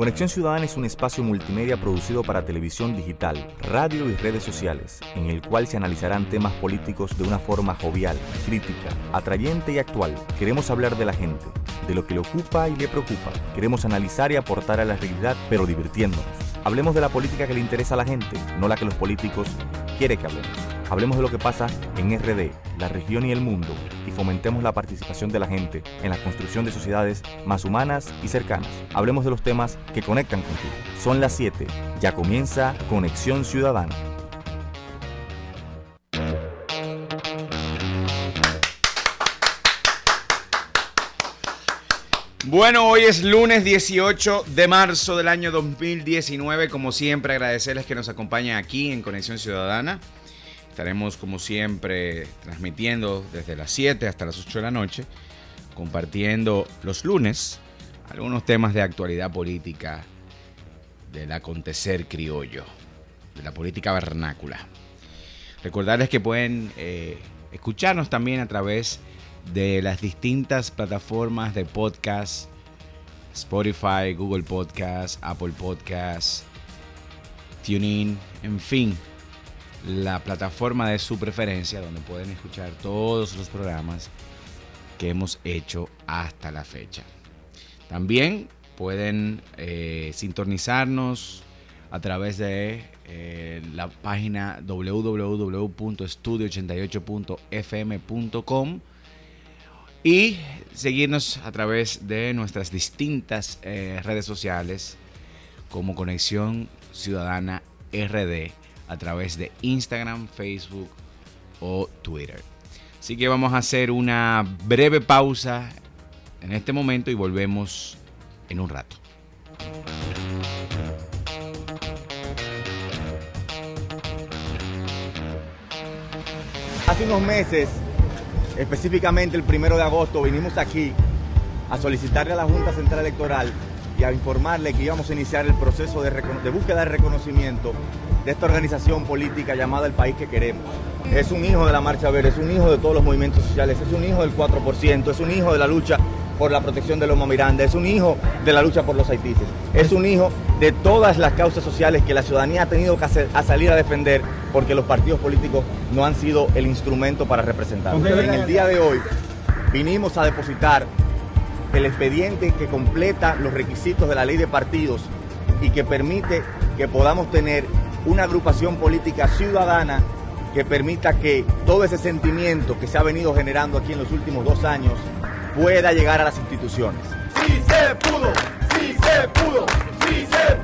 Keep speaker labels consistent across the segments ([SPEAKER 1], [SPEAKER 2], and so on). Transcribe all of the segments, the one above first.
[SPEAKER 1] Conexión Ciudadana es un espacio multimedia producido para televisión digital, radio y redes sociales, en el cual se analizarán temas políticos de una forma jovial, crítica, atrayente y actual. Queremos hablar de la gente, de lo que le ocupa y le preocupa. Queremos analizar y aportar a la realidad, pero divirtiéndonos. Hablemos de la política que le interesa a la gente, no la que los políticos quieren que hablemos. Hablemos de lo que pasa en RD, la región y el mundo, y fomentemos la participación de la gente en la construcción de sociedades más humanas y cercanas. Hablemos de los temas que conectan contigo. Son las 7. Ya comienza Conexión Ciudadana.
[SPEAKER 2] Bueno, hoy es lunes 18 de marzo del año 2019. Como siempre, agradecerles que nos acompañen aquí en Conexión Ciudadana. Estaremos como siempre transmitiendo desde las 7 hasta las 8 de la noche, compartiendo los lunes algunos temas de actualidad política, del acontecer criollo, de la política vernácula. Recordarles que pueden eh, escucharnos también a través de las distintas plataformas de podcast, Spotify, Google Podcast, Apple Podcast, TuneIn, en fin, la plataforma de su preferencia donde pueden escuchar todos los programas que hemos hecho hasta la fecha. También pueden eh, sintonizarnos a través de eh, la página www.estudio88.fm.com y seguirnos a través de nuestras distintas eh, redes sociales como Conexión Ciudadana RD a través de Instagram, Facebook o Twitter. Así que vamos a hacer una breve pausa en este momento y volvemos en un rato.
[SPEAKER 3] Hace unos meses, específicamente el primero de agosto, vinimos aquí a solicitarle a la Junta Central Electoral y a informarle que íbamos a iniciar el proceso de, búsqueda de reconocimiento de esta organización política llamada El País que Queremos. Es un hijo de la Marcha Verde, es un hijo de todos los movimientos sociales, es un hijo del 4%, es un hijo de la lucha por la protección de Loma Miranda, es un hijo de la lucha por los haitises, es un hijo de todas las causas sociales que la ciudadanía ha tenido que hacer, a salir a defender porque los partidos políticos no han sido el instrumento para representar. En el día de hoy vinimos a depositar el expediente que completa los requisitos de la ley de partidos y que permite que podamos tener una agrupación política ciudadana que permita que todo ese sentimiento que se ha venido generando aquí en los últimos dos años pueda llegar a las instituciones.
[SPEAKER 4] Sí se pudo, sí se pudo,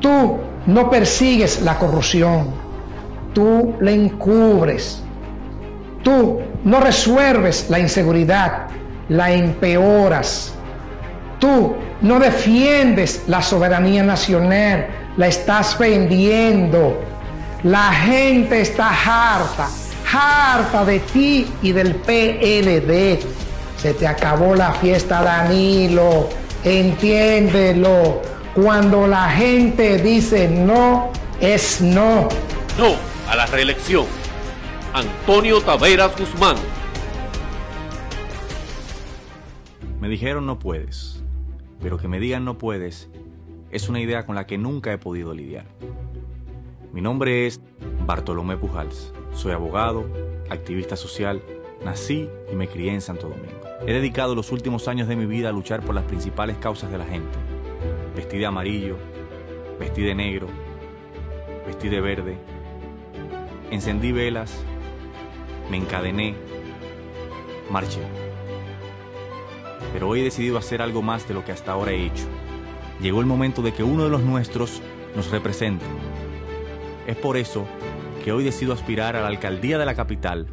[SPEAKER 5] Tú no persigues la corrupción. Tú la encubres. Tú no resuelves la inseguridad, la empeoras. Tú no defiendes la soberanía nacional, la estás vendiendo. La gente está harta, harta de ti y del PLD. Se te acabó la fiesta, Danilo. Entiéndelo. Cuando la gente dice no, es no.
[SPEAKER 6] No a la reelección. Antonio Taveras Guzmán.
[SPEAKER 1] Me dijeron no puedes, pero que me digan no puedes es una idea con la que nunca he podido lidiar. Mi nombre es Bartolomé Pujals. Soy abogado, activista social, nací y me crié en Santo Domingo. He dedicado los últimos años de mi vida a luchar por las principales causas de la gente. Vestí de amarillo, vestí de negro, vestí de verde, encendí velas, me encadené, marché. Pero hoy he decidido hacer algo más de lo que hasta ahora he hecho. Llegó el momento de que uno de los nuestros nos represente. Es por eso que hoy decido aspirar a la alcaldía de la capital,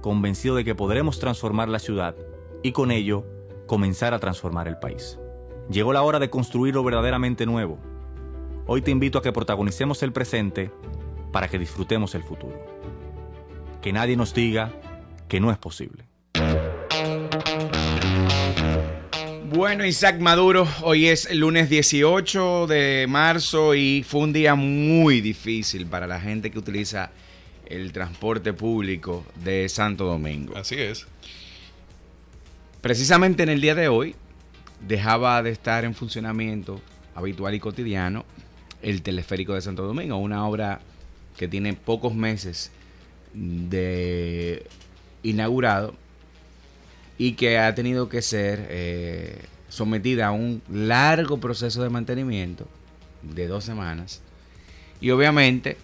[SPEAKER 1] convencido de que podremos transformar la ciudad y con ello comenzar a transformar el país. Llegó la hora de construir lo verdaderamente nuevo. Hoy te invito a que protagonicemos el presente para que disfrutemos el futuro. Que nadie nos diga que no es posible.
[SPEAKER 2] Bueno, Isaac Maduro, hoy es el lunes 18 de marzo y fue un día muy difícil para la gente que utiliza el transporte público de Santo Domingo.
[SPEAKER 7] Así es.
[SPEAKER 2] Precisamente en el día de hoy dejaba de estar en funcionamiento habitual y cotidiano el teleférico de Santo Domingo, una obra que tiene pocos meses de inaugurado y que ha tenido que ser eh, sometida a un largo proceso de mantenimiento de dos semanas. Y obviamente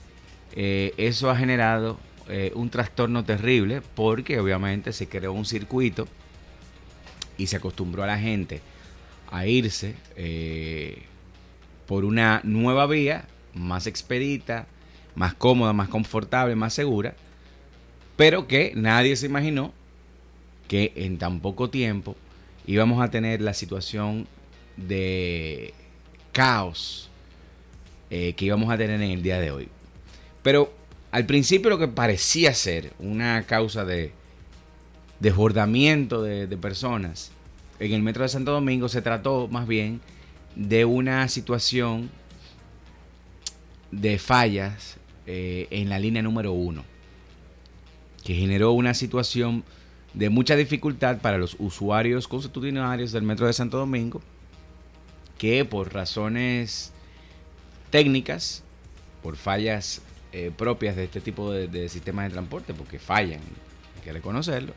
[SPEAKER 2] eh, eso ha generado eh, un trastorno terrible porque obviamente se creó un circuito y se acostumbró a la gente a irse por una nueva vía más expedita, más cómoda, más confortable, más segura, pero que nadie se imaginó que en tan poco tiempo íbamos a tener la situación de caos eh, que íbamos a tener en el día de hoy. Pero al principio lo que parecía ser una causa de desbordamiento de, de personas en el metro de Santo Domingo se trató más bien de una situación de fallas eh, en la línea número uno, que generó una situación de mucha dificultad para los usuarios constitucionales del Metro de Santo Domingo, que por razones técnicas, por fallas eh, propias de este tipo de, sistemas de transporte, porque fallan, hay que reconocerlo,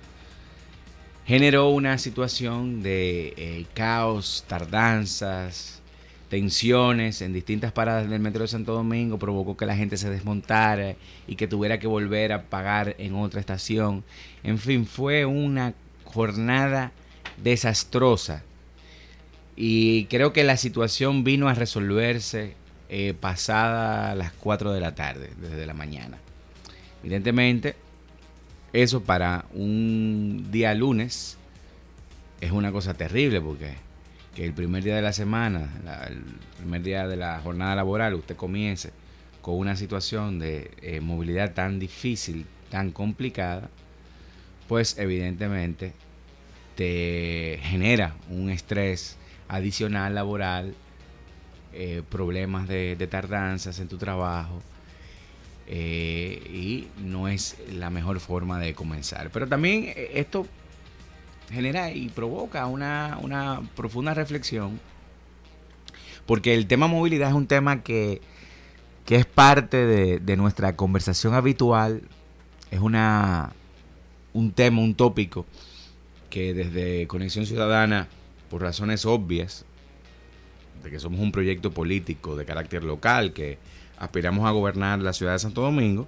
[SPEAKER 2] generó una situación de eh, caos, tardanzas, tensiones en distintas paradas del metro de Santo Domingo provocó que la gente se desmontara y que tuviera que volver a pagar en otra estación. En fin, fue una jornada desastrosa. Y creo que la situación vino a resolverse eh, pasada las 4 de la tarde, desde la mañana. Evidentemente, eso para un día lunes es una cosa terrible porque que el primer día de la semana, el primer día de la jornada laboral, usted comience con una situación de eh, movilidad tan difícil, tan complicada, pues evidentemente te genera un estrés adicional laboral, eh, problemas de, tardanzas en tu trabajo, eh, y no es la mejor forma de comenzar. Pero también esto genera y provoca una, profunda reflexión, porque el tema movilidad es un tema que, es parte de, nuestra conversación habitual, es una, un tema, un tópico que desde Conexión Ciudadana, por razones obvias, de que somos un proyecto político de carácter local, que aspiramos a gobernar la ciudad de Santo Domingo,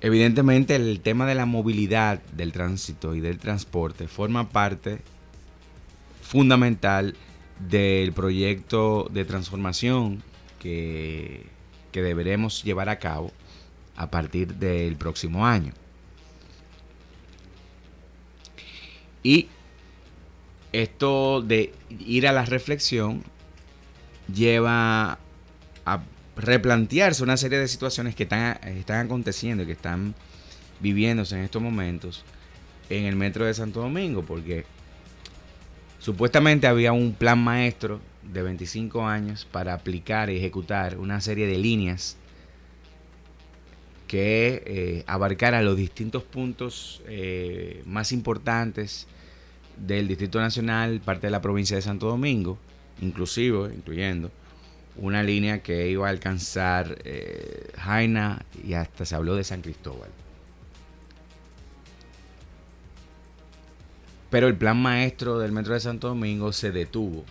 [SPEAKER 2] Evidentemente el tema de la movilidad, del tránsito y del transporte forma parte fundamental del proyecto de transformación que, que deberemos llevar a cabo a partir del próximo año. Y esto de ir a la reflexión lleva a replantearse una serie de situaciones que están, aconteciendo y que están viviéndose en estos momentos en el metro de Santo Domingo, porque supuestamente había un plan maestro de 25 años para aplicar y ejecutar una serie de líneas que eh, abarcara los distintos puntos eh, más importantes del Distrito Nacional, parte de la provincia de Santo Domingo, inclusive, incluyendo una línea que iba a alcanzar eh, Jaina y hasta se habló de San Cristóbal. Pero el plan maestro del Metro de Santo Domingo se detuvo.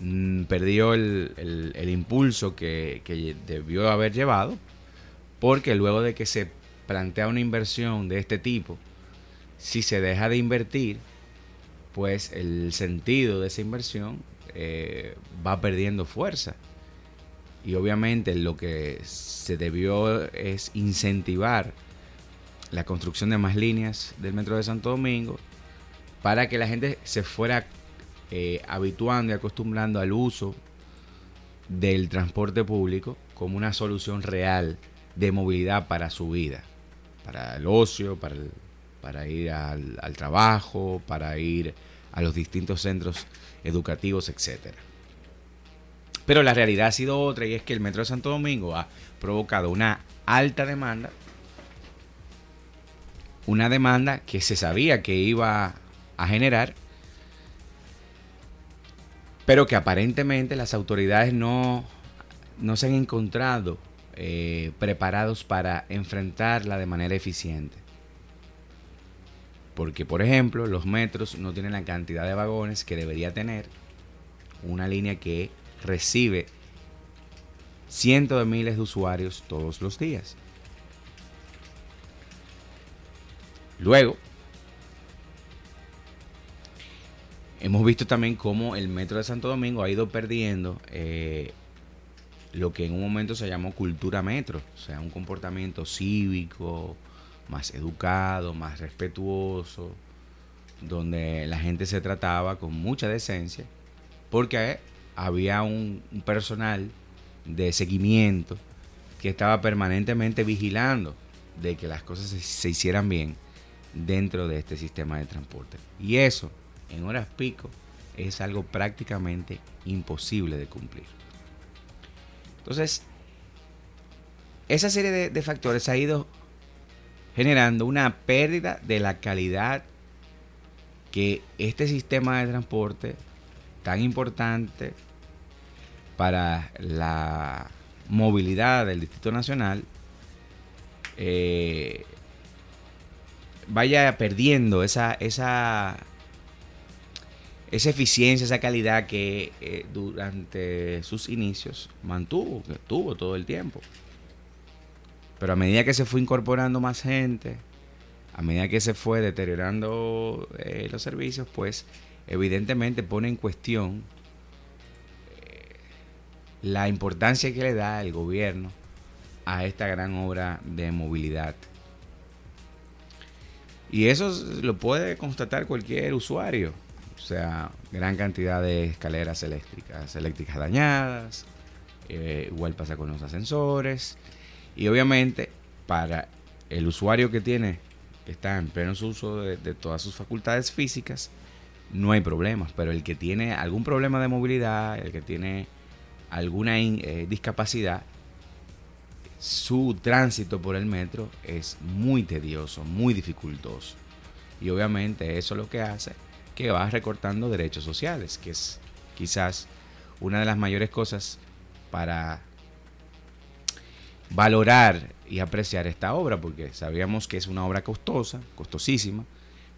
[SPEAKER 2] Mm, perdió el, impulso que, que, debió haber llevado, porque luego de que se plantea una inversión de este tipo, si se deja de invertir, pues el sentido de esa inversión eh, va perdiendo fuerza. Y obviamente lo que se debió es incentivar la construcción de más líneas del Metro de Santo Domingo para que la gente se fuera eh, habituando y acostumbrando al uso del transporte público como una solución real de movilidad para su vida, para el ocio, para, ir al, al trabajo, para ir a los distintos centros educativos, etcétera. Pero la realidad ha sido otra y es que el Metro de Santo Domingo ha provocado una alta demanda, una demanda que se sabía que iba a generar, pero que aparentemente las autoridades no, no se han encontrado eh, preparados para enfrentarla de manera eficiente. Porque, por ejemplo, los metros no tienen la cantidad de vagones que debería tener una línea que recibe cientos de miles de usuarios todos los días. Luego, hemos visto también cómo el Metro de Santo Domingo ha ido perdiendo eh, lo que en un momento se llamó cultura metro, o sea, un comportamiento cívico, más educado, más respetuoso, donde la gente se trataba con mucha decencia, porque había un, personal de seguimiento que estaba permanentemente vigilando de que las cosas se, hicieran bien dentro de este sistema de transporte. Y eso, en horas pico, es algo prácticamente imposible de cumplir. Entonces, esa serie de factores ha ido generando una pérdida de la calidad que este sistema de transporte tan importante para la movilidad del Distrito Nacional eh, vaya perdiendo esa, esa, esa eficiencia, esa calidad que eh, durante sus inicios mantuvo, que tuvo todo el tiempo. Pero a medida que se fue incorporando más gente, a medida que se fue deteriorando eh, los servicios, pues evidentemente pone en cuestión eh, la importancia que le da el gobierno a esta gran obra de movilidad. Y eso lo puede constatar cualquier usuario. O sea, gran cantidad de escaleras eléctricas, eléctricas dañadas, eh, igual pasa con los ascensores. Y obviamente, para el usuario que tiene, que está en pleno uso de, todas sus facultades físicas, no hay problemas. Pero el que tiene algún problema de movilidad, el que tiene alguna eh, discapacidad, su tránsito por el metro es muy tedioso, muy dificultoso. Y obviamente eso lo que hace que va recortando derechos sociales, que es quizás una de las mayores cosas para valorar y apreciar esta obra, porque sabíamos que es una obra costosa, costosísima,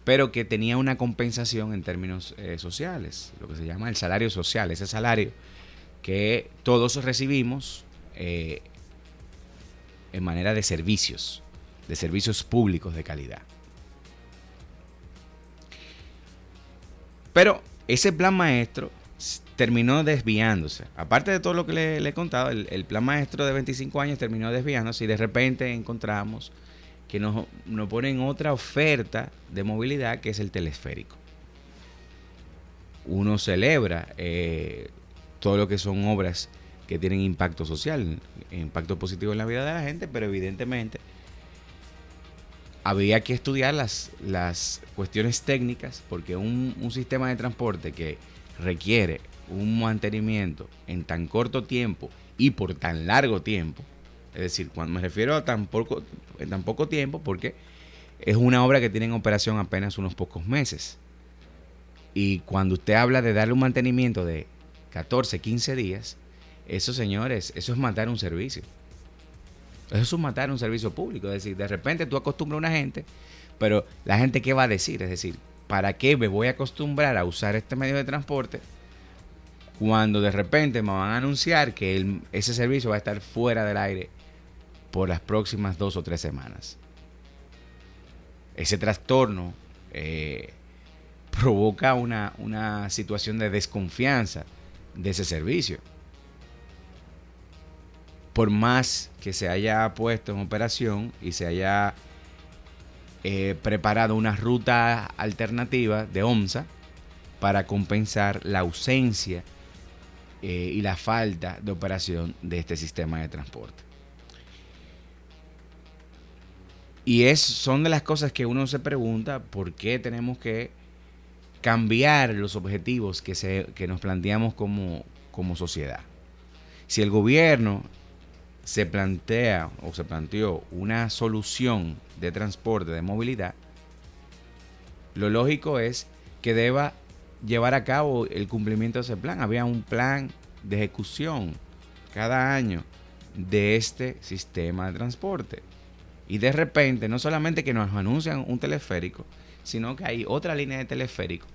[SPEAKER 2] pero que tenía una compensación en términos eh, sociales, lo que se llama el salario social, ese salario que todos recibimos eh, en manera de servicios, de servicios públicos de calidad. Pero ese plan maestro terminó desviándose. Aparte de todo lo que le, he contado, el, plan maestro de 25 años terminó desviándose y de repente encontramos que nos, nos ponen otra oferta de movilidad que es el telesférico. Uno celebra eh, todo lo que son obras que tienen impacto social, impacto positivo en la vida de la gente, pero evidentemente había que estudiar las, las cuestiones técnicas porque un, un sistema de transporte que requiere un mantenimiento en tan corto tiempo y por tan largo tiempo, es decir, cuando me refiero a tan poco, en tan poco tiempo, porque es una obra que tiene en operación apenas unos pocos meses. Y cuando usted habla de darle un mantenimiento de 14, 15 días, eso, señores, eso es matar un servicio. Eso es matar un servicio público. Es decir, de repente tú acostumbras a una gente, pero la gente, ¿qué va a decir? Es decir, ¿para qué me voy a acostumbrar a usar este medio de transporte cuando de repente me van a anunciar que ese servicio va a estar fuera del aire por las próximas dos o tres semanas. Ese trastorno eh, provoca una, una situación de desconfianza de ese servicio. Por más que se haya puesto en operación y se haya eh, preparado una ruta alternativa de OMSA para compensar la ausencia eh, y la falta de operación de este sistema de transporte. Y es, son de las cosas que uno se pregunta por qué tenemos que cambiar los objetivos que, se, que nos planteamos como, como sociedad. Si el gobierno se plantea o se planteó una solución de transporte, de movilidad, lo lógico es que deba llevar a cabo el cumplimiento de ese plan. Había un plan de ejecución cada año de este sistema de transporte. Y de repente, no solamente que nos anuncian un teleférico, sino que hay otra línea de teleférico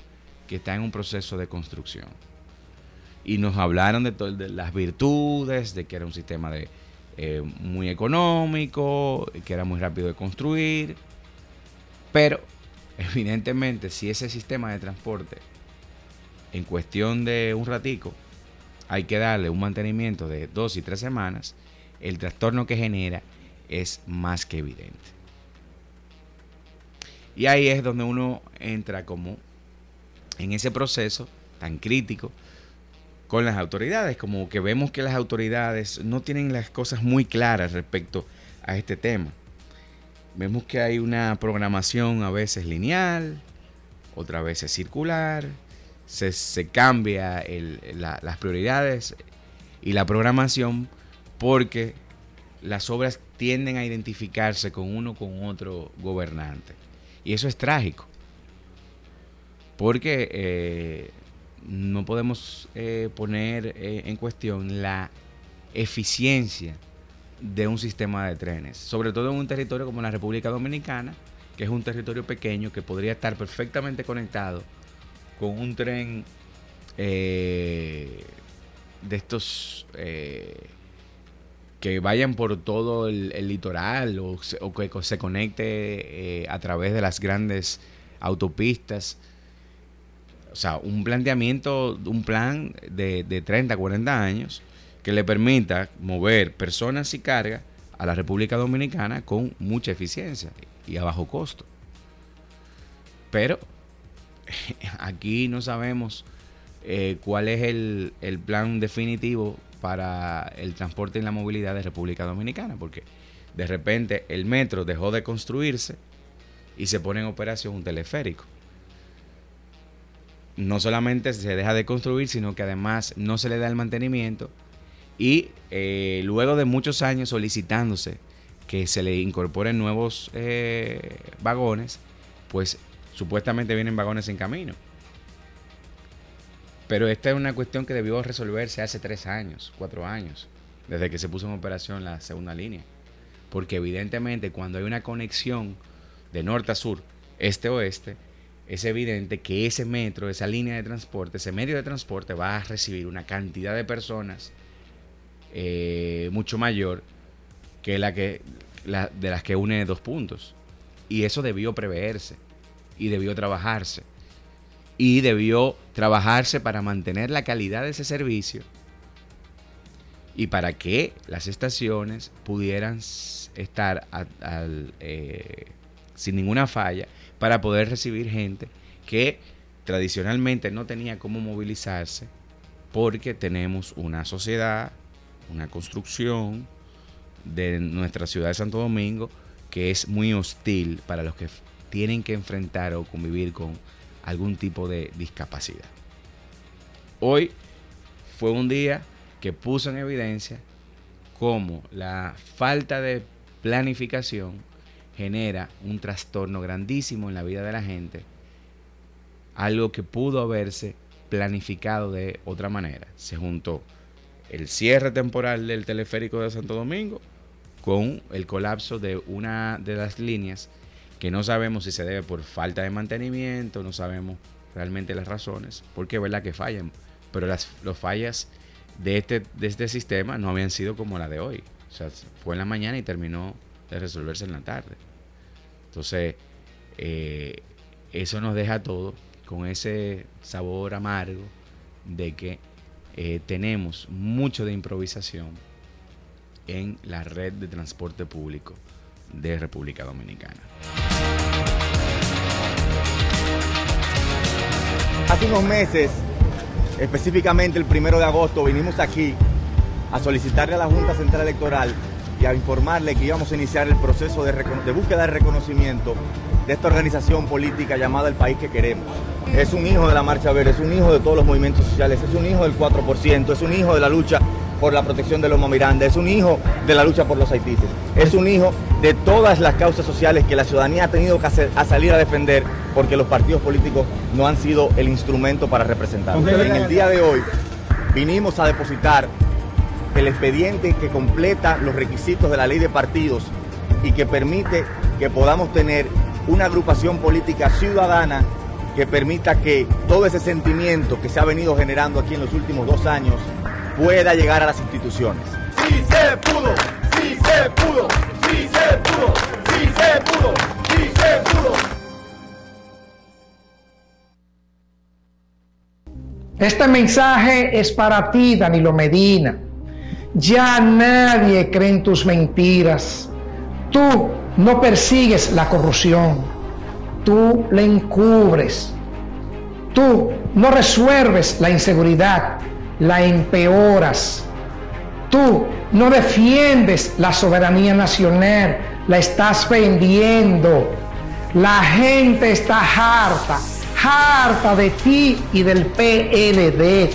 [SPEAKER 2] que está en un proceso de construcción. Y nos hablaron de, de las virtudes, de que era un sistema de, eh, muy económico, que era muy rápido de construir. Pero, evidentemente, si ese sistema de transporte, en cuestión de un ratico, hay que darle un mantenimiento de dos y tres semanas, el trastorno que genera es más que evidente. Y ahí es donde uno entra como en ese proceso tan crítico con las autoridades, como que vemos que las autoridades no tienen las cosas muy claras respecto a este tema. Vemos que hay una programación a veces lineal, otra veces circular, se, cambia las prioridades y la programación porque las obras tienden a identificarse con uno con otro gobernante. Y eso es trágico porque eh, no podemos eh, poner eh, en cuestión la eficiencia de un sistema de trenes, sobre todo en un territorio como la República Dominicana, que es un territorio pequeño que podría estar perfectamente conectado con un tren de estos que vayan por todo el, litoral o, que se conecte a través de las grandes autopistas o sea, un planteamiento, un plan de, de 30, 40 años que le permita mover personas y carga a la República Dominicana con mucha eficiencia y a bajo costo. Pero aquí no sabemos eh, cuál es el, plan definitivo para el transporte y la movilidad de República Dominicana, porque de repente el metro dejó de construirse y se pone en operación un teleférico no solamente se deja de construir, sino que además no se le da el mantenimiento. Y eh, luego de muchos años solicitándose que se le incorporen nuevos eh, vagones, pues supuestamente vienen vagones en camino. Pero esta es una cuestión que debió resolverse hace tres años, cuatro años, desde que se puso en operación la segunda línea. Porque evidentemente cuando hay una conexión de norte a sur, este-oeste, es evidente que ese metro, esa línea de transporte, ese medio de transporte va a recibir una cantidad de personas eh, mucho mayor que la que de las que une dos puntos. Y eso debió preverse y debió trabajarse. Y debió trabajarse para mantener la calidad de ese servicio y para que las estaciones pudieran estar eh, sin ninguna falla para poder recibir gente que tradicionalmente no tenía cómo movilizarse porque tenemos una sociedad, una construcción de nuestra ciudad de Santo Domingo que es muy hostil para los que tienen que enfrentar o convivir con algún tipo de discapacidad. Hoy fue un día que puso en evidencia cómo la falta de planificación genera un trastorno grandísimo en la vida de la gente, algo que pudo haberse planificado de otra manera. Se juntó el cierre temporal del teleférico de Santo Domingo con el colapso de una de las líneas que no sabemos si se debe por falta de mantenimiento, no sabemos realmente las razones, porque es verdad que fallan, pero las fallas de este, de este sistema no habían sido como la de hoy. O sea, fue en la mañana y terminó de resolverse en la tarde. Entonces, eh, eso nos deja todo con ese sabor amargo de que eh, tenemos mucho de improvisación en la red de transporte público de República Dominicana.
[SPEAKER 3] Hace unos meses, específicamente el primero de agosto, vinimos aquí a solicitarle a la Junta Central Electoral y a informarle que íbamos a iniciar el proceso de, de, búsqueda de reconocimiento de esta organización política llamada El País que Queremos. Es un hijo de la Marcha Verde, es un hijo de todos los movimientos sociales, es un hijo del 4%, es un hijo de la lucha por la protección de los Miranda, es un hijo de la lucha por los haitises, es un hijo de todas las causas sociales que la ciudadanía ha tenido que hacer, a salir a defender porque los partidos políticos no han sido el instrumento para representar. En el día de hoy vinimos a depositar el expediente que completa los requisitos de la ley de partidos y que permite que podamos tener una agrupación política ciudadana que permita que todo ese sentimiento que se ha venido generando aquí en los últimos dos años pueda llegar a las instituciones.
[SPEAKER 4] Sí se pudo, sí se pudo, sí se pudo, sí se pudo, sí se pudo.
[SPEAKER 5] Este mensaje es para ti, Danilo Medina. Ya nadie cree en tus mentiras. Tú no persigues la corrupción. Tú la encubres. Tú no resuelves la inseguridad la empeoras. Tú no defiendes la soberanía nacional, la estás vendiendo. La gente está harta, harta de ti y del PLD.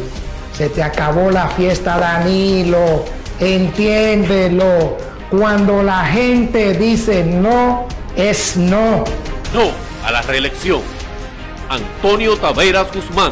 [SPEAKER 5] Se te acabó la fiesta, Danilo. Entiéndelo. Cuando la gente dice no, es no.
[SPEAKER 6] No a la reelección. Antonio Taveras Guzmán.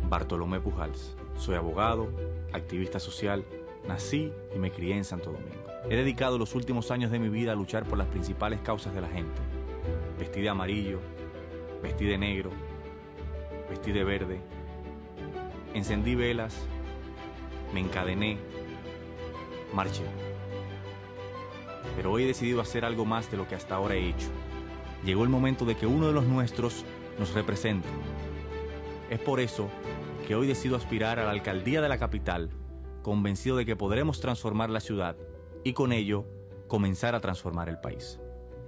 [SPEAKER 1] Bartolomé Pujals. Soy abogado, activista social, nací y me crié en Santo Domingo. He dedicado los últimos años de mi vida a luchar por las principales causas de la gente. Vestí de amarillo, vestí de negro, vestí de verde. Encendí velas, me encadené, marché. Pero hoy he decidido hacer algo más de lo que hasta ahora he hecho. Llegó el momento de que uno de los nuestros nos represente. Es por eso hoy decido aspirar a la alcaldía de la capital, convencido de que podremos transformar la ciudad y con ello comenzar a transformar el país.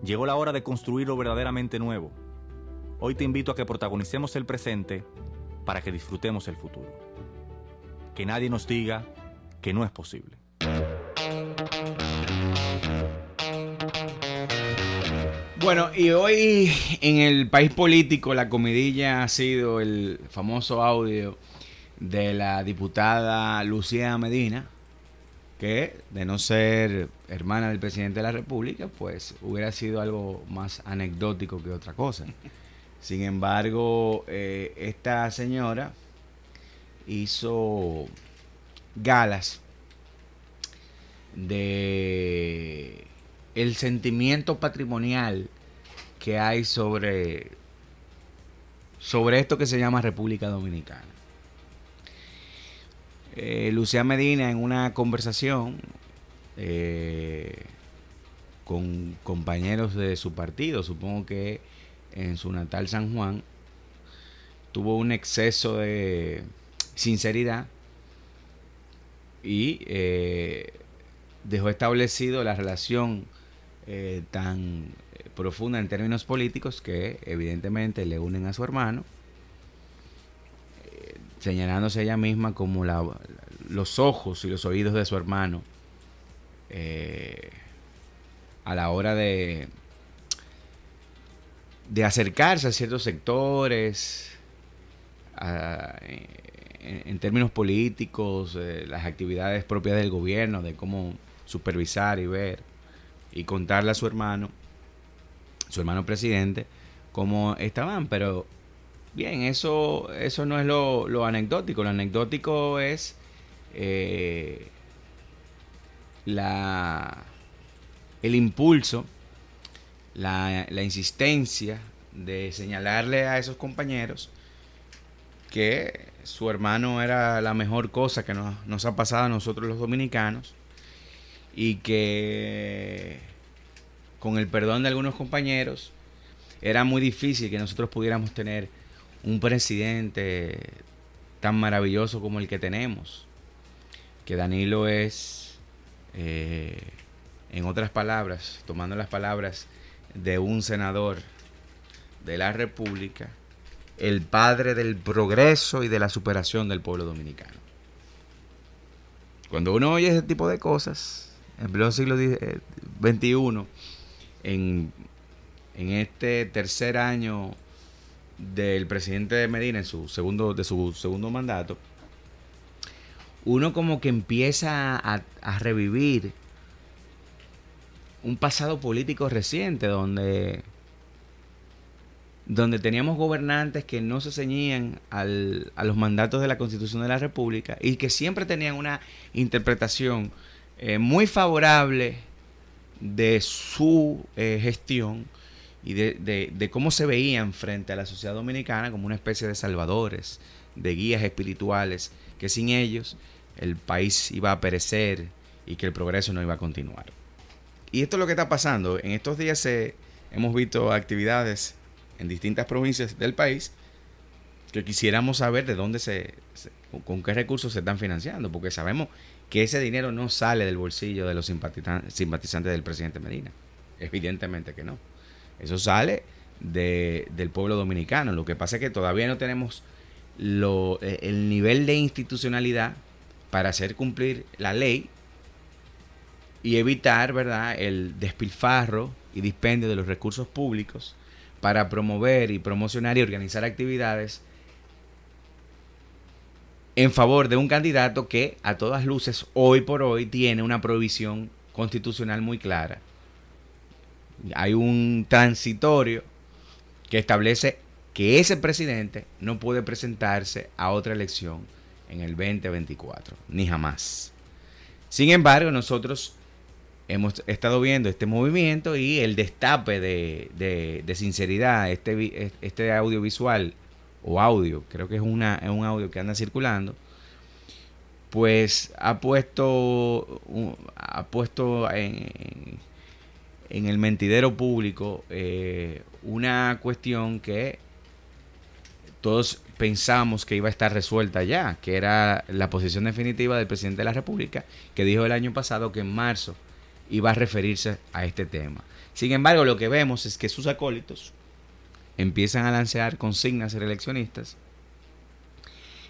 [SPEAKER 1] Llegó la hora de construir lo verdaderamente nuevo. Hoy te invito a que protagonicemos el presente para que disfrutemos el futuro. Que nadie nos diga que no es posible.
[SPEAKER 2] Bueno, y hoy en el país político la comidilla ha sido el famoso audio de la diputada Lucía Medina, que de no ser hermana del presidente de la República, pues hubiera sido algo más anecdótico que otra cosa. Sin embargo, eh, esta señora hizo galas de el sentimiento patrimonial que hay sobre sobre esto que se llama República Dominicana. Eh, Lucía Medina en una conversación eh, con compañeros de su partido, supongo que en su natal San Juan, tuvo un exceso de sinceridad y eh, dejó establecido la relación tan profunda en términos políticos que evidentemente le unen a su hermano señalándose ella misma como los ojos y los oídos de su hermano eh, a la hora de, de acercarse a ciertos sectores, en términos políticos, eh, las actividades propias del gobierno, de cómo supervisar y ver y contarle a su hermano, su hermano presidente, cómo estaban. Pero bien, eso, eso no es lo, lo anecdótico. Lo anecdótico es eh, la, el impulso, la, la insistencia de señalarle a esos compañeros que su hermano era la mejor cosa que nos, nos ha pasado a nosotros los dominicanos y que con el perdón de algunos compañeros era muy difícil que nosotros pudiéramos tener un presidente tan maravilloso como el que tenemos. Que Danilo es, eh, en otras palabras, tomando las palabras de un senador de la República, el padre del progreso y de la superación del pueblo dominicano. Cuando uno oye ese tipo de cosas, en pleno siglo XXI, en, en este tercer año del presidente de Medina, en su segundo, de su segundo mandato, uno como que empieza a, a revivir un pasado político reciente donde donde teníamos gobernantes que no se ceñían al- a los mandatos de la Constitución de la República y que siempre tenían una interpretación eh, muy favorable de su eh, gestión y de, de- cómo se veían frente a la sociedad dominicana como una especie de salvadores, de guías espirituales, que sin ellos el país iba a perecer y que el progreso no iba a continuar. Y esto es lo que está pasando. En estos días eh, hemos visto actividades en distintas provincias del país que quisiéramos saber de dónde se, se- con- qué recursos se están financiando, porque sabemos que ese dinero no sale del bolsillo de los simpatizan- simpatizantes del presidente Medina. Evidentemente que no. Eso sale de- del pueblo dominicano. Lo que pasa es que todavía no tenemos eh, el nivel de institucionalidad para hacer cumplir la ley y evitar, ¿verdad?, el despilfarro y dispendio de los recursos públicos para promover y promocionar y organizar actividades en favor de un candidato que a todas luces hoy por hoy tiene una prohibición constitucional muy clara. Hay un transitorio que establece que ese presidente no puede presentarse a otra elección en el 2024, ni jamás. Sin embargo, nosotros hemos estado viendo este movimiento y el destape de, de- sinceridad, este, este audiovisual o audio, creo que es, una, es un audio que anda circulando, pues ha puesto, ha puesto en, en el mentidero público eh, una cuestión que todos pensamos que iba a estar resuelta ya, que era la posición definitiva del presidente de la República, que dijo el año pasado que en marzo iba a referirse a este tema. Sin embargo, lo que vemos es que sus acólitos empiezan a lanzar consignas reeleccionistas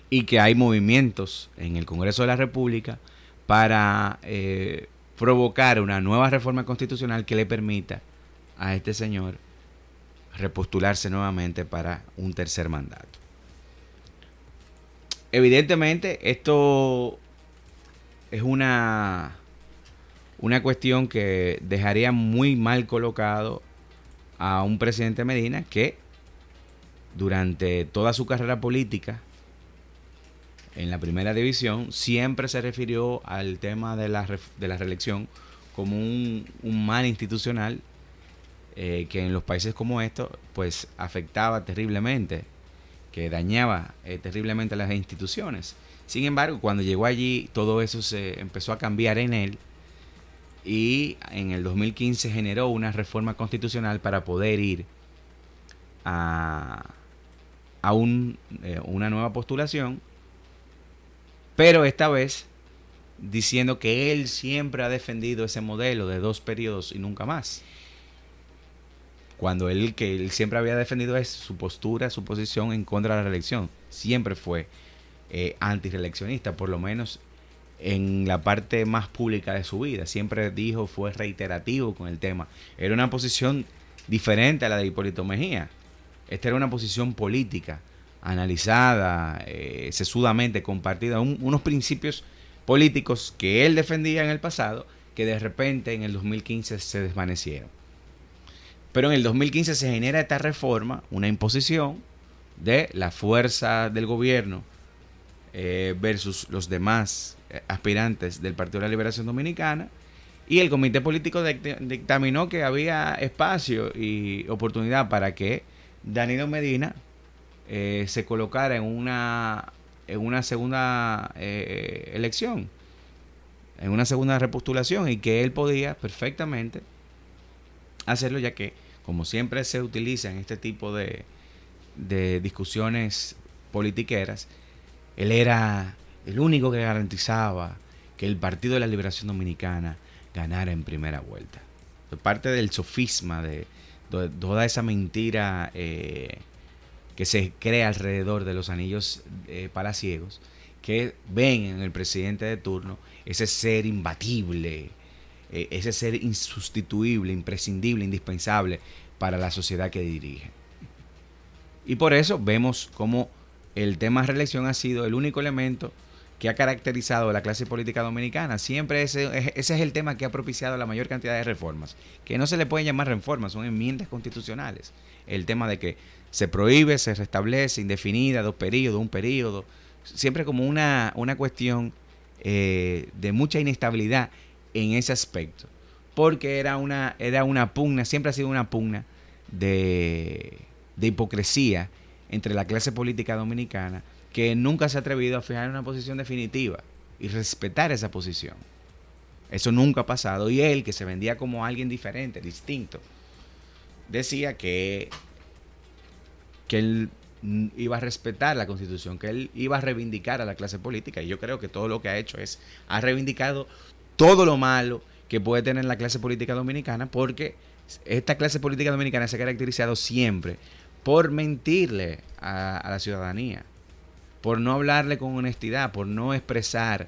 [SPEAKER 2] y que hay movimientos en el Congreso de la República para eh, provocar una nueva reforma constitucional que le permita a este señor repostularse nuevamente para un tercer mandato. Evidentemente, esto es una, una cuestión que dejaría muy mal colocado a un presidente Medina que durante toda su carrera política en la primera división siempre se refirió al tema de la, de la reelección como un, un mal institucional eh, que en los países como estos pues afectaba terriblemente, que dañaba eh, terriblemente las instituciones. Sin embargo, cuando llegó allí todo eso se empezó a cambiar en él y en el 2015 generó una reforma constitucional para poder ir a, a un, eh, una nueva postulación, pero esta vez diciendo que él siempre ha defendido ese modelo de dos periodos y nunca más. Cuando él que él siempre había defendido es su postura, su posición en contra de la reelección. Siempre fue eh, por lo menos en la parte más pública de su vida. Siempre dijo, fue reiterativo con el tema. Era una posición diferente a la de Hipólito Mejía. Esta era una posición política, analizada, eh, sesudamente compartida, unos principios políticos que él defendía en el pasado, que de repente en el 2015 se desvanecieron. Pero en el 2015 se genera esta reforma, una imposición de la fuerza del gobierno eh, versus los demás eh, aspirantes del Partido de la Liberación Dominicana. Y el comité político dictaminó que había espacio y oportunidad para que Danilo Medina eh, se colocara en una, en una segunda elección, en una segunda repostulación y que él podía perfectamente hacerlo ya que, como siempre se utiliza en este tipo de, de discusiones politiqueras, él era el único que garantizaba que el Partido de la Liberación Dominicana ganara en primera vuelta. Parte del sofisma de, toda esa mentira eh, que se crea alrededor de los anillos eh, palaciegos, que ven en el presidente de turno ese ser imbatible, eh, ese ser insustituible, imprescindible, indispensable para la sociedad que dirige. Y por eso vemos cómo el tema reelección ha sido el único elemento que ha caracterizado a la clase política dominicana. Siempre ese, ese es el tema que ha propiciado la mayor cantidad de reformas, que no se le pueden llamar reformas, son enmiendas constitucionales. El tema de que se prohíbe, se restablece indefinida, dos periodos, un periodo, siempre como una, una cuestión eh, de mucha inestabilidad en ese aspecto, porque era una, era una pugna, siempre ha sido una pugna de, de hipocresía entre la clase política dominicana que nunca se ha atrevido a fijar una posición definitiva y respetar esa posición. Eso nunca ha pasado. Y él, que se vendía como alguien diferente, distinto, decía que, que él iba a respetar la constitución, que él iba a reivindicar a la clase política. Y yo creo que todo lo que ha hecho es, ha reivindicado todo lo malo que puede tener la clase política dominicana, porque esta clase política dominicana se ha caracterizado siempre por mentirle a, la ciudadanía, por no hablarle con honestidad, por no expresar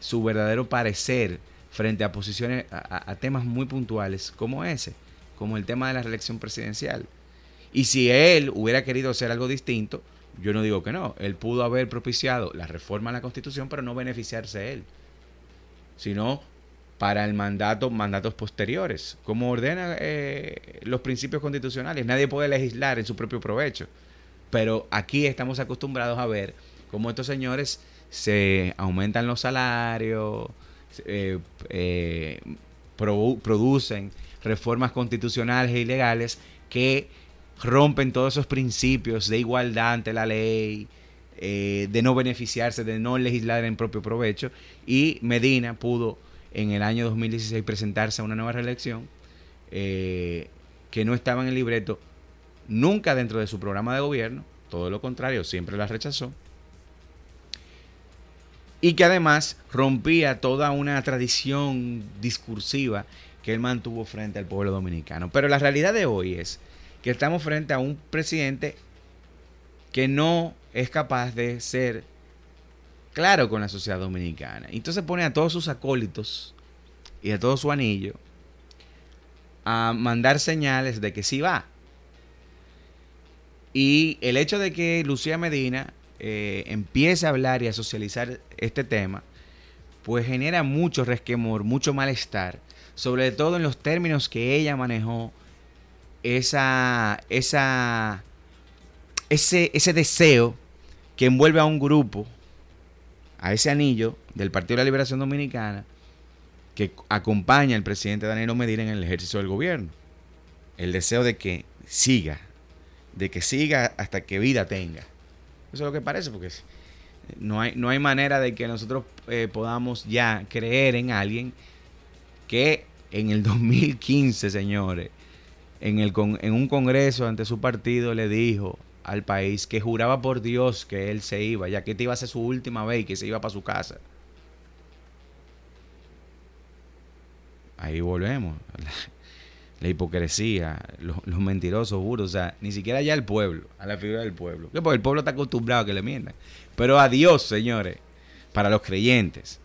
[SPEAKER 2] su verdadero parecer frente a posiciones, a, temas muy puntuales como ese, como el tema de la reelección presidencial. Y si él hubiera querido hacer algo distinto, yo no digo que no, él pudo haber propiciado la reforma a la constitución, pero no beneficiarse él, sino para el mandato, mandatos posteriores, como ordena eh, los principios constitucionales. Nadie puede legislar en su propio provecho. Pero aquí estamos acostumbrados a ver cómo estos señores se aumentan los salarios, eh, eh, producen reformas constitucionales e ilegales que rompen todos esos principios de igualdad ante la ley, de no beneficiarse, de no legislar en propio provecho. Y Medina pudo en el año 2016 presentarse a una nueva reelección eh, que no estaba en el libreto nunca dentro de su programa de gobierno, todo lo contrario, siempre la rechazó, y que además rompía toda una tradición discursiva que él mantuvo frente al pueblo dominicano. Pero la realidad de hoy es que estamos frente a un presidente que no es capaz de ser claro con la sociedad dominicana. Entonces pone a todos sus acólitos y a todo su anillo a mandar señales de que sí va. Y el hecho de que Lucía Medina eh, empiece a hablar y a socializar este tema, pues genera mucho resquemor, mucho malestar, sobre todo en los términos que ella manejó esa, esa, ese, ese deseo que envuelve a un grupo a ese anillo del Partido de la Liberación Dominicana que acompaña al presidente Danilo Medina en el ejercicio del gobierno. El deseo de que siga, de que siga hasta que vida tenga. Eso es lo que parece, porque no hay, no hay manera de que nosotros eh, podamos ya creer en alguien que en el 2015, señores, en, el, en un congreso ante su partido le dijo al país que juraba por Dios que él se iba, ya que esta iba a ser su última vez y que se iba para su casa. Ahí volvemos. La, hipocresía, los, mentirosos juros, o sea, ni siquiera ya el pueblo, a la figura del pueblo. Porque el pueblo está acostumbrado a que le mientan. Pero a Dios, señores, para los creyentes,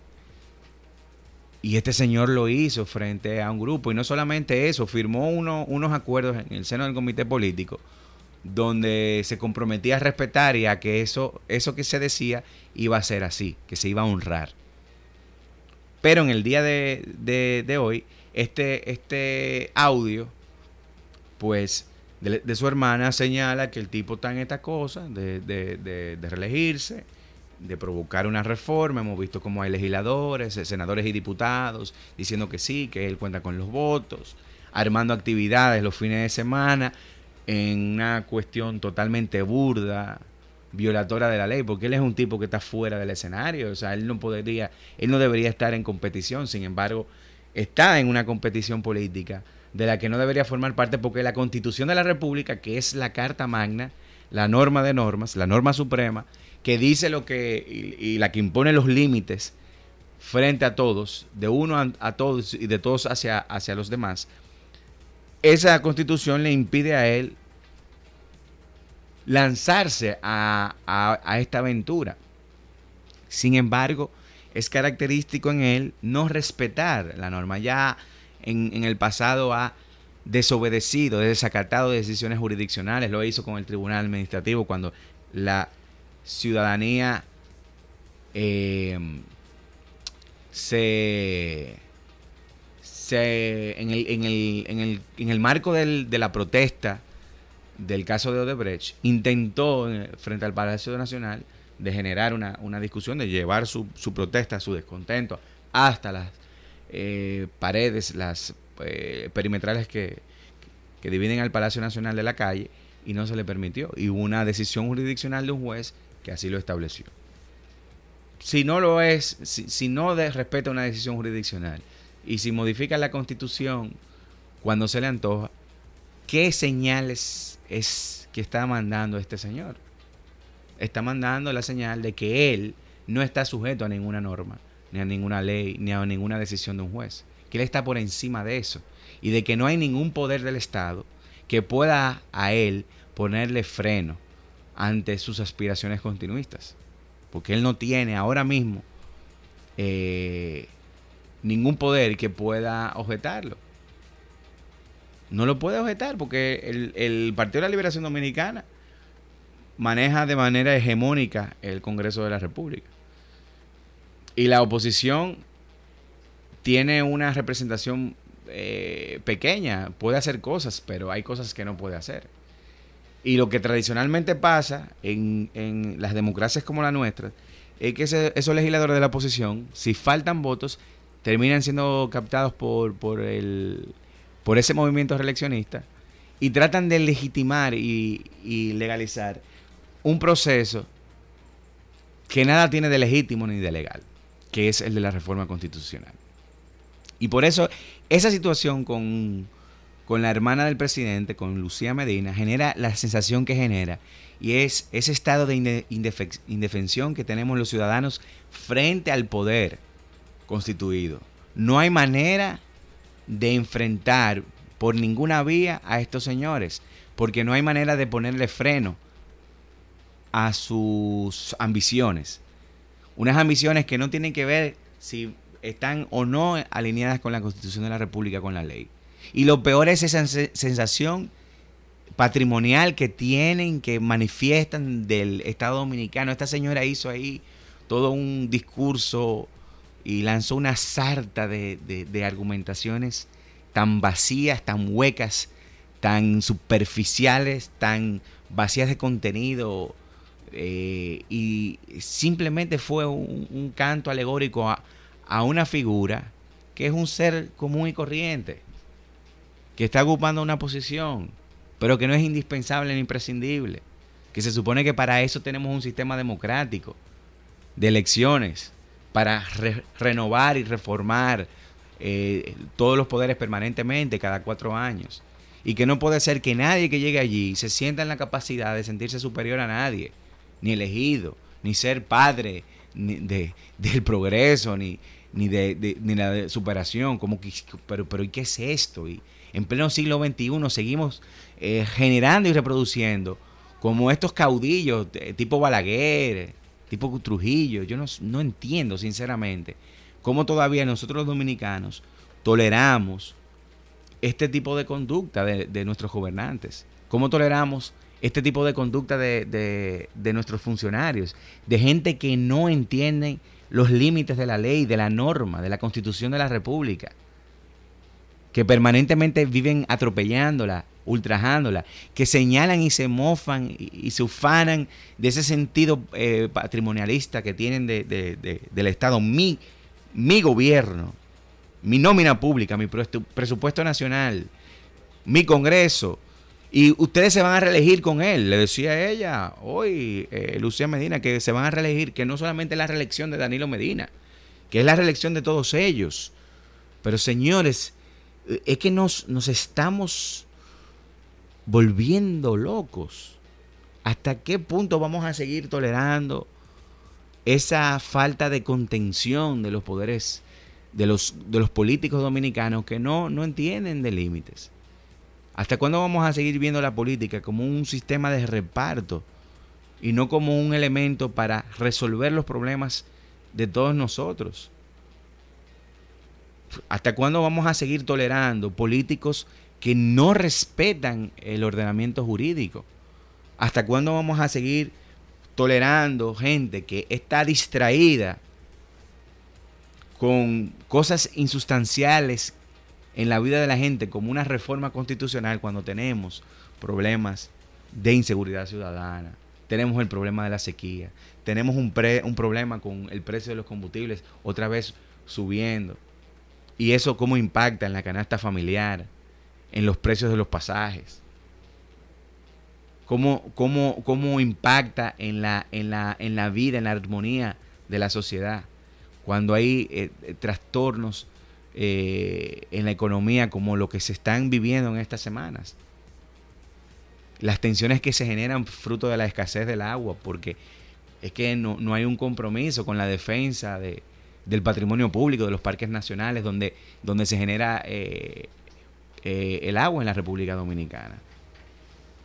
[SPEAKER 2] Y este señor lo hizo frente a un grupo. Y no solamente eso, firmó uno- unos acuerdos en el seno del comité político donde se comprometía a respetar y a que eso, eso que se decía iba a ser así, que se iba a honrar. Pero en el día de, de- hoy, este, este audio, pues, de, su hermana señala que el tipo está en esta cosa de- de reelegirse, de provocar una reforma. Hemos visto cómo hay legisladores, senadores y diputados diciendo que sí, que él cuenta con los votos, armando actividades los fines de semana en una cuestión totalmente burda, violatora de la ley, porque él es un tipo que está fuera del escenario, o sea, él no podría, él no debería estar en competición, sin embargo, está en una competición política de la que no debería formar parte porque la Constitución de la República, que es la Carta Magna, la norma de normas, la norma suprema, que dice lo que y, la que impone los límites frente a todos, de uno a, todos y de todos hacia, hacia los demás, esa constitución le impide a él lanzarse a, a- a esta aventura. Sin embargo, es característico en él no respetar la norma. Ya en, en el pasado ha desobedecido, desacatado decisiones jurisdiccionales. Lo hizo con el Tribunal Administrativo cuando la ciudadanía eh, se, se en, el, en, el, en, el, en el marco del- de la protesta del caso de Odebrecht, intentó eh, frente al Palacio Nacional de generar una, una discusión, de llevar su, su protesta, su descontento hasta las eh, paredes, las perimetrales que, que dividen al Palacio Nacional de la calle y no se le permitió. Y hubo una decisión jurisdiccional de un juez que así lo estableció. Si no lo es, si, no respeta una decisión jurisdiccional y si modifica la constitución cuando se le antoja, ¿qué señales es que está mandando este señor? Está mandando la señal de que él no está sujeto a ninguna norma, ni a ninguna ley, ni a ninguna decisión de un juez. Que él está por encima de eso. Y de que no hay ningún poder del Estado que pueda a él ponerle freno ante sus aspiraciones continuistas. Porque él no tiene ahora mismo eh, ningún poder que pueda objetarlo. No lo puede objetar porque el, Partido de la Liberación Dominicana maneja de manera hegemónica el Congreso de la República. Y la oposición tiene una representación eh, pequeña, puede hacer cosas, pero hay cosas que no puede hacer. Y lo que tradicionalmente pasa en, en las democracias como la nuestra es que esos legisladores de la oposición, si faltan votos, terminan siendo captados por, por, el, por ese movimiento reeleccionista y tratan de legitimar y, y legalizar un proceso que nada tiene de legítimo ni de legal, que es el de la reforma constitucional. Y por eso esa situación con, con la hermana del presidente, con Lucía Medina, genera la sensación que genera. Y es ese estado de inde- indefe- indefensión que tenemos los ciudadanos frente al poder constituido. No hay manera de enfrentar por ninguna vía a estos señores, porque no hay manera de ponerle freno a sus ambiciones. Unas ambiciones que no tienen que ver si están o no alineadas con la Constitución de la República, con la ley. Y lo peor es esa se- sensación patrimonial que tienen, que manifiestan del Estado Dominicano. Esta señora hizo ahí todo un discurso y lanzó una sarta de, de- de argumentaciones tan vacías, tan huecas, tan superficiales, tan vacías de contenido. eh, y simplemente fue un, un canto alegórico a, a una figura que es un ser común y corriente, que está ocupando una posición, pero que no es indispensable ni imprescindible, que se supone que para eso tenemos un sistema democrático de elecciones, para re- renovar y reformar eh, todos los poderes permanentemente cada cuatro años. Y que no puede ser que nadie que llegue allí se sienta en la capacidad de sentirse superior a nadie, ni elegido, ni ser padre de, del progreso, ni, ni de, de- ni la superación. Como que, pero, pero ¿y qué es esto? Y en pleno siglo XXI seguimos eh, generando y reproduciendo como estos caudillos, eh, tipo Balaguer, tipo Trujillo. Yo no, entiendo, sinceramente, cómo todavía nosotros los dominicanos toleramos este tipo de conducta de, nuestros gobernantes, cómo toleramos este tipo de conducta de, de, nuestros funcionarios, de gente que no entiende los límites de la ley, de la norma, de la constitución de la República, que permanentemente viven atropellándola, ultrajándola, que señalan y se mofan y, se ufanan de ese sentido eh, patrimonialista que tienen del Estado. Mi, mi gobierno, mi nómina pública, mi presupuesto nacional, mi Congreso, y ustedes se van a reelegir con él. Le decía ella hoy, eh, Lucía Medina, que se van a reelegir, que no solamente es la reelección de Danilo Medina, que es la reelección de todos ellos. Pero señores, es que nos, nos estamos volviendo locos. ¿Hasta qué punto vamos a seguir tolerando esa falta de contención de los poderes de los, de los políticos dominicanos que no, no entienden de límites? ¿Hasta cuándo vamos a seguir viendo la política como un sistema de reparto y no como un elemento para resolver los problemas de todos nosotros? ¿Hasta cuándo vamos a seguir tolerando políticos que no respetan el ordenamiento jurídico? ¿Hasta cuándo vamos a seguir tolerando gente que está distraída con cosas insustanciales en la vida de la gente como una reforma constitucional cuando tenemos problemas de inseguridad ciudadana, tenemos el problema de la sequía, tenemos un, problema con el precio de los combustibles otra vez subiendo. Y eso cómo impacta en la canasta familiar, en los precios de los pasajes. Cómo, cómo, cómo impacta en la, en, la, en la vida, en la armonía de la sociedad. Cuando hay eh, eh, trastornos eh, en la economía como lo que se están viviendo en estas semanas. Las tensiones que se generan fruto de la escasez del agua, porque es que no, no hay un compromiso con la defensa de, del patrimonio público, de los parques nacionales, donde, donde se genera eh, eh, el agua en la República Dominicana.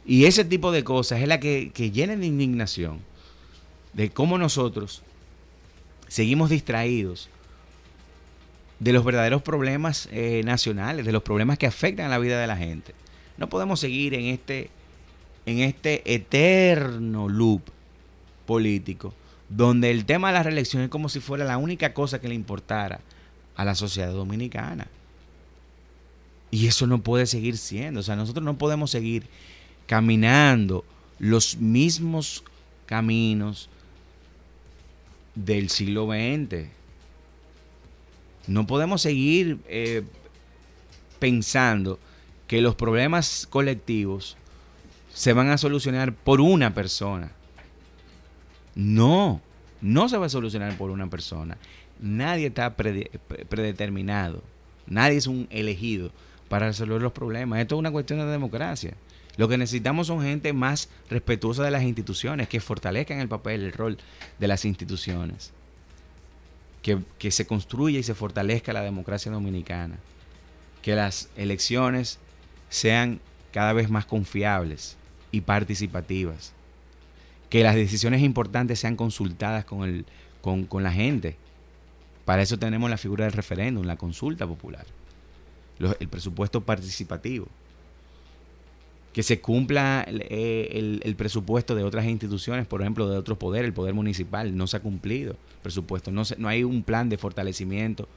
[SPEAKER 2] Y ese tipo de cosas es la que, que llena de indignación de cómo nosotros seguimos distraídos de los verdaderos problemas eh, nacionales, de los problemas que afectan a la vida de la gente. No podemos seguir en este, en este eterno loop político, donde el tema de la reelección es como si fuera la única cosa que le importara a la sociedad dominicana. Y eso no puede seguir siendo. O sea, nosotros no podemos seguir caminando los mismos caminos del siglo XX. No podemos seguir eh, pensando que los problemas colectivos se van a solucionar por una persona. No, no se va a solucionar por una persona. Nadie está predeterminado. Nadie es un elegido para resolver los problemas. Esto es una cuestión de democracia. Lo que necesitamos son gente más respetuosa de las instituciones, que fortalezcan el papel, el rol de las instituciones que, se construya y se fortalezca la democracia dominicana, que las elecciones sean cada vez más confiables y participativas, que las decisiones importantes sean consultadas con, el, con, la gente. Para eso tenemos la figura del referéndum, la consulta popular, el presupuesto participativo que se cumpla eh, el, presupuesto de otras instituciones, por ejemplo, de otros poderes, el poder municipal, no se ha cumplido presupuesto, no, no hay un plan de fortalecimiento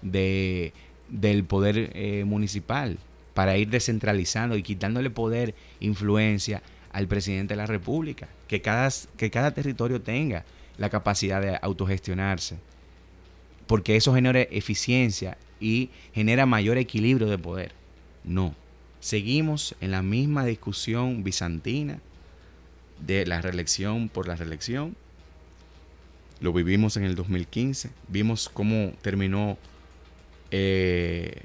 [SPEAKER 2] de, del poder eh, municipal para ir descentralizando y quitándole poder, influencia al presidente de la República, que cada, que cada territorio tenga la capacidad de autogestionarse, porque eso genera eficiencia y genera mayor equilibrio de poder. No, Seguimos en la misma discusión bizantina de la reelección por la reelección. Lo vivimos en el 2015. Vimos cómo terminó, eh,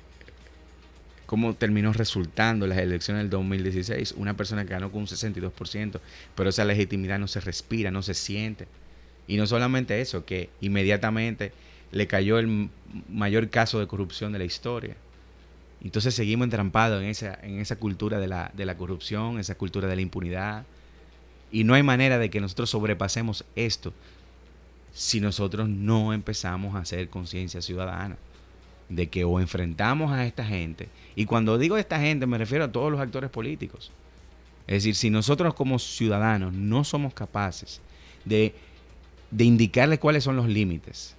[SPEAKER 2] cómo terminó resultando las elecciones del 2016. Una persona que ganó con un 62%, pero esa legitimidad no se respira, no se siente. Y no solamente eso, que inmediatamente le cayó el mayor caso de corrupción de la historia entonces seguimos entrampados en esa, en esa cultura de la, de la corrupción, esa cultura de la impunidad. Y no hay manera de que nosotros sobrepasemos esto si nosotros no empezamos a hacer conciencia ciudadana de que o enfrentamos a esta gente, y cuando digo esta gente me refiero a todos los actores políticos. Es decir, si nosotros como ciudadanos no somos capaces de, de indicarles cuáles son los límites,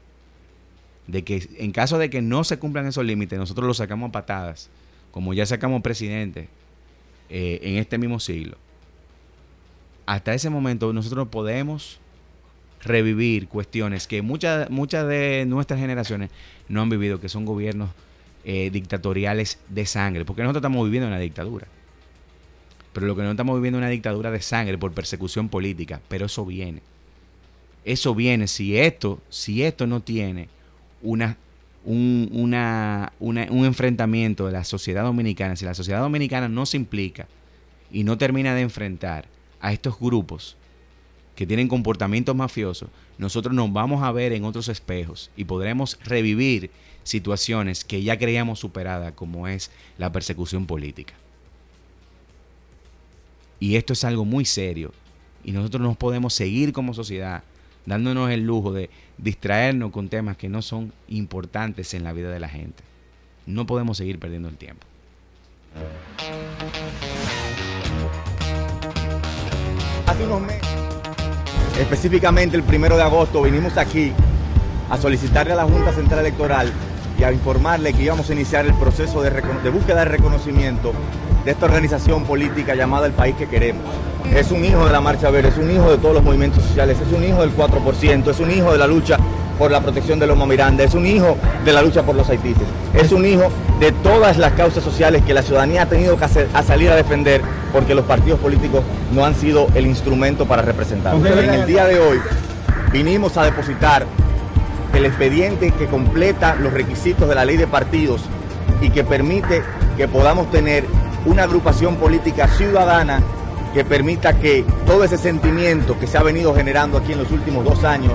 [SPEAKER 2] de que en caso de que no se cumplan esos límites, nosotros los sacamos a patadas, como ya sacamos presidente eh, en este mismo siglo, hasta ese momento nosotros podemos revivir cuestiones que muchas, muchas de nuestras generaciones no han vivido, que son gobiernos eh, dictatoriales de sangre, porque nosotros estamos viviendo una dictadura. Pero lo que no estamos viviendo es una dictadura de sangre por persecución política, pero eso viene. Eso viene si esto, si esto no tiene una, un, una, un enfrentamiento de la sociedad dominicana, si la sociedad dominicana no se implica y no termina de enfrentar a estos grupos que tienen comportamientos mafiosos, nosotros nos vamos a ver en otros espejos y podremos revivir situaciones que ya creíamos superadas, como es la persecución política. Y esto es algo muy serio. Y nosotros no podemos seguir como sociedad dándonos el lujo de distraernos con temas que no son importantes en la vida de la gente. No podemos seguir perdiendo el tiempo.
[SPEAKER 3] Hace unos Específicamente el primero de agosto vinimos aquí a solicitarle a la Junta Central Electoral y a informarle que íbamos a iniciar el proceso de, búsqueda de reconocimiento de esta organización política llamada El País que Queremos. Es un hijo de la Marcha Verde, es un hijo de todos los movimientos sociales, es un hijo del 4%, es un hijo de la lucha por la protección de Loma Miranda, es un hijo de la lucha por los haitíes, es un hijo de todas las causas sociales que la ciudadanía ha tenido que a salir a defender porque los partidos políticos no han sido el instrumento para representar. En el día de hoy vinimos a depositar el expediente que completa los requisitos de la ley de partidos y que permite que podamos tener una agrupación política ciudadana que permita que todo ese sentimiento que se ha venido generando aquí en los últimos dos años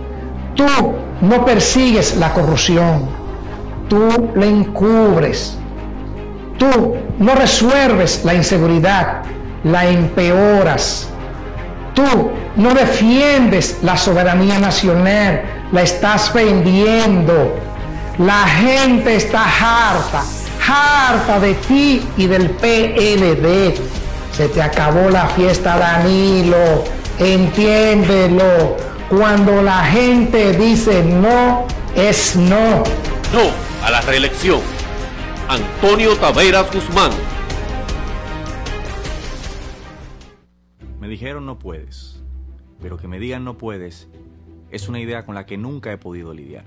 [SPEAKER 5] Tú no persigues la corrupción, tú la encubres. Tú no resuelves la inseguridad, la empeoras. Tú no defiendes la soberanía nacional, la estás vendiendo. La gente está harta, harta de ti y del PLD. Se te acabó la fiesta, Danilo. Entiéndelo cuando la gente dice no, es no.
[SPEAKER 6] No a la reelección. Antonio Taveras Guzmán.
[SPEAKER 1] Me dijeron no puedes, pero que me digan no puedes es una idea con la que nunca he podido lidiar.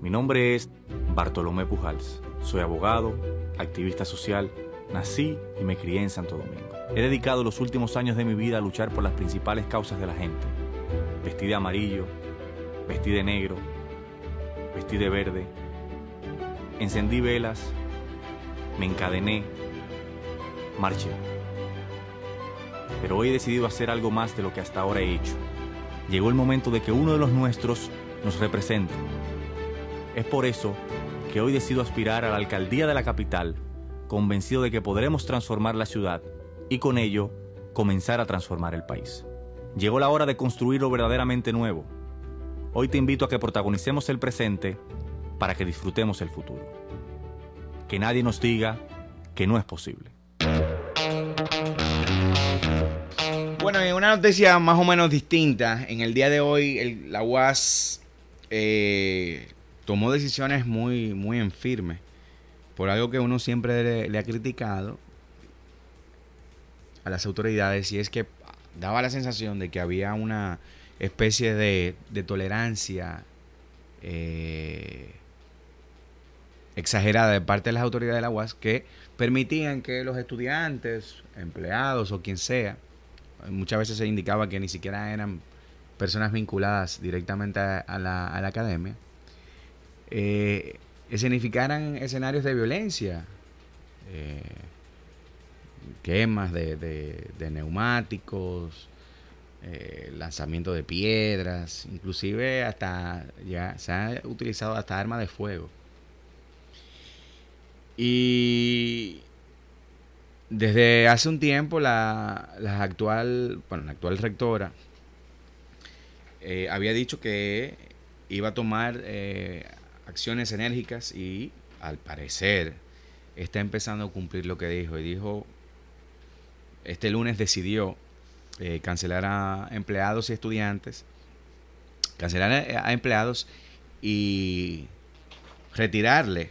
[SPEAKER 1] Mi nombre es Bartolomé Pujals. Soy abogado, activista social, nací y me crié en Santo Domingo. He dedicado los últimos años de mi vida a luchar por las principales causas de la gente Vestí de amarillo, vestí de negro, vestí de verde. Encendí velas, me encadené, marché. Pero hoy he decidido hacer algo más de lo que hasta ahora he hecho. Llegó el momento de que uno de los nuestros nos represente. Es por eso que hoy decido aspirar a la alcaldía de la capital, convencido de que podremos transformar la ciudad y con ello comenzar a transformar el país. Llegó la hora de construir lo verdaderamente nuevo. Hoy te invito a que protagonicemos el presente para que disfrutemos el futuro. Que nadie nos diga que no es posible.
[SPEAKER 2] Bueno, en una noticia más o menos distinta, en el día de hoy la UAS eh, tomó decisiones muy, muy en firme, por algo que uno siempre le, le ha criticado a las autoridades, y es que daba la sensación de que había una especie de, de tolerancia eh, exagerada de parte de las autoridades de la UAS que permitían que los estudiantes, empleados o quien sea, muchas veces se indicaba que ni siquiera eran personas vinculadas directamente a, la, a la, academia, eh, escenificaran escenarios de violencia, eh, quemas de, de, neumáticos, eh, lanzamiento de piedras, inclusive hasta ya se ha utilizado hasta armas de fuego. Y desde hace un tiempo la, la actual, bueno, la actual rectora eh, había dicho que iba a tomar eh, acciones enérgicas y al parecer está empezando a cumplir lo que dijo. Y dijo, este lunes decidió eh, cancelar a empleados y estudiantes, cancelar a, empleados y retirarle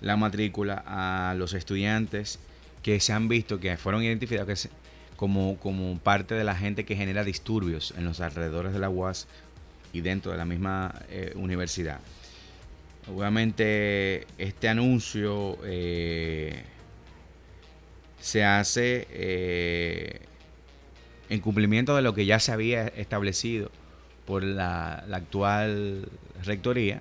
[SPEAKER 2] la matrícula a los estudiantes que se han visto, que fueron identificados como, como parte de la gente que genera disturbios en los alrededores de la UAS y dentro de la misma eh, universidad. Obviamente este anuncio eh, se hace eh, en cumplimiento de lo que ya se había establecido por la, actual rectoría,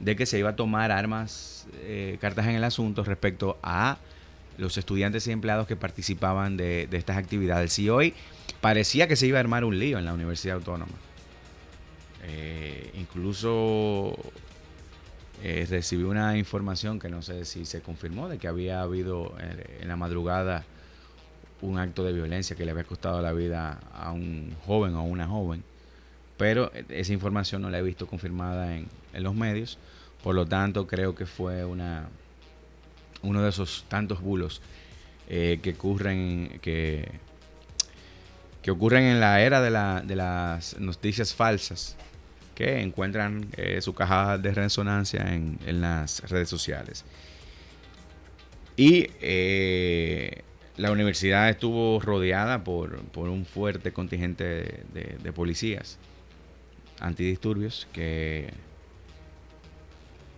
[SPEAKER 2] de que se iba a tomar armas, eh, cartas en el asunto respecto a los estudiantes y empleados que participaban de, de, estas actividades. Y hoy parecía que se iba a armar un lío en la Universidad Autónoma. Eh, incluso eh, recibí una información que no sé si se confirmó de que había habido en la madrugada un acto de violencia que le había costado la vida a un joven o a una joven. Pero esa información no la he visto confirmada en, en los medios. Por lo tanto, creo que fue una, uno de esos tantos bulos eh, que ocurren que, que ocurren en la era de, la, de las noticias falsas que encuentran eh, su caja de resonancia en, en, las redes sociales. Y eh, la universidad estuvo rodeada por, por un fuerte contingente de, policías antidisturbios que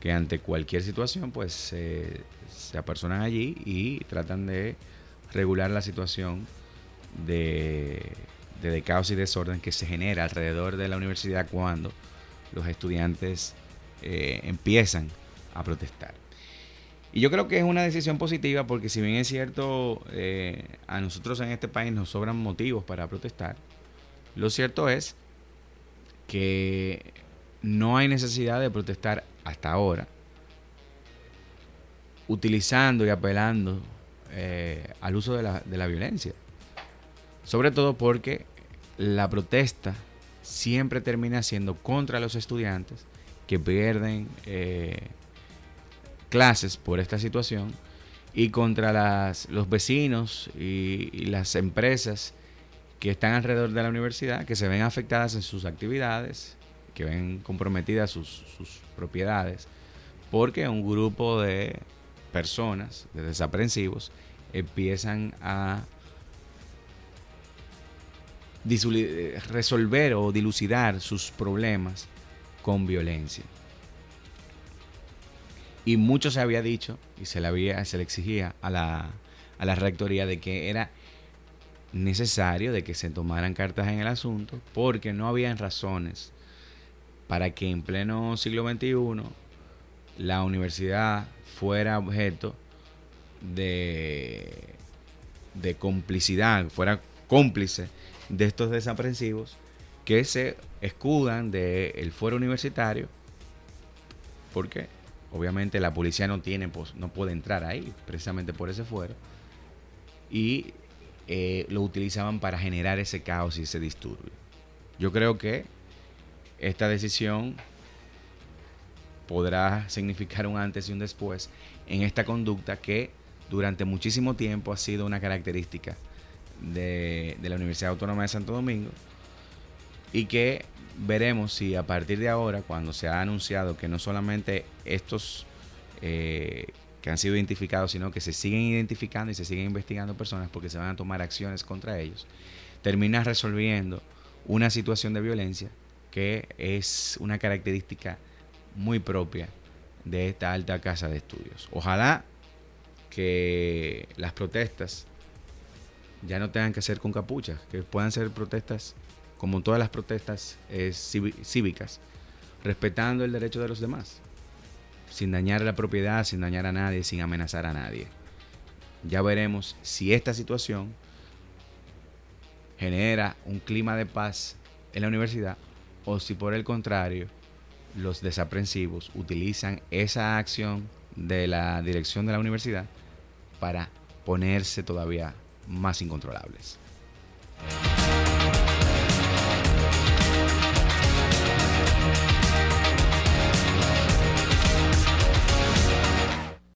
[SPEAKER 2] que ante cualquier situación pues eh, se apersonan allí y tratan de regular la situación de, de, caos y desorden que se genera alrededor de la universidad cuando los estudiantes eh, empiezan a protestar. Y yo creo que es una decisión positiva porque si bien es cierto, eh, a nosotros en este país nos sobran motivos para protestar, lo cierto es que no hay necesidad de protestar hasta ahora, utilizando y apelando eh, al uso de la, de la violencia. Sobre todo porque la protesta siempre termina siendo contra los estudiantes que pierden eh, clases por esta situación y contra los vecinos y, y, las empresas que están alrededor de la universidad que se ven afectadas en sus actividades que ven comprometidas sus, sus propiedades, porque un grupo de personas, de desaprensivos, empiezan a resolver o dilucidar sus problemas con violencia. Y mucho se había dicho y se le, había, se le exigía a la, a la rectoría de que era necesario de que se tomaran cartas en el asunto porque no habían razones para que en pleno siglo XXI la universidad fuera objeto de, de complicidad, fuera cómplice de estos desaprensivos que se escudan del de fuero universitario, porque obviamente la policía no tiene, pues, no puede entrar ahí, precisamente por ese fuero, y eh, lo utilizaban para generar ese caos y ese disturbio. Yo creo que esta decisión podrá significar un antes y un después en esta conducta que durante muchísimo tiempo ha sido una característica de, la Universidad Autónoma de Santo Domingo y que veremos si a partir de ahora, cuando se ha anunciado que no solamente estos eh, que han sido identificados, sino que se siguen identificando y se siguen investigando personas porque se van a tomar acciones contra ellos, termina resolviendo una situación de violencia que es una característica muy propia de esta alta casa de estudios. Ojalá que las protestas ya no tengan que ser con capuchas, que puedan ser protestas como todas las protestas eh, cívicas, respetando el derecho de los demás, sin dañar la propiedad, sin dañar a nadie, sin amenazar a nadie. Ya veremos si esta situación genera un clima de paz en la universidad o si por el contrario los desaprensivos utilizan esa acción de la dirección de la universidad para ponerse todavía más incontrolables.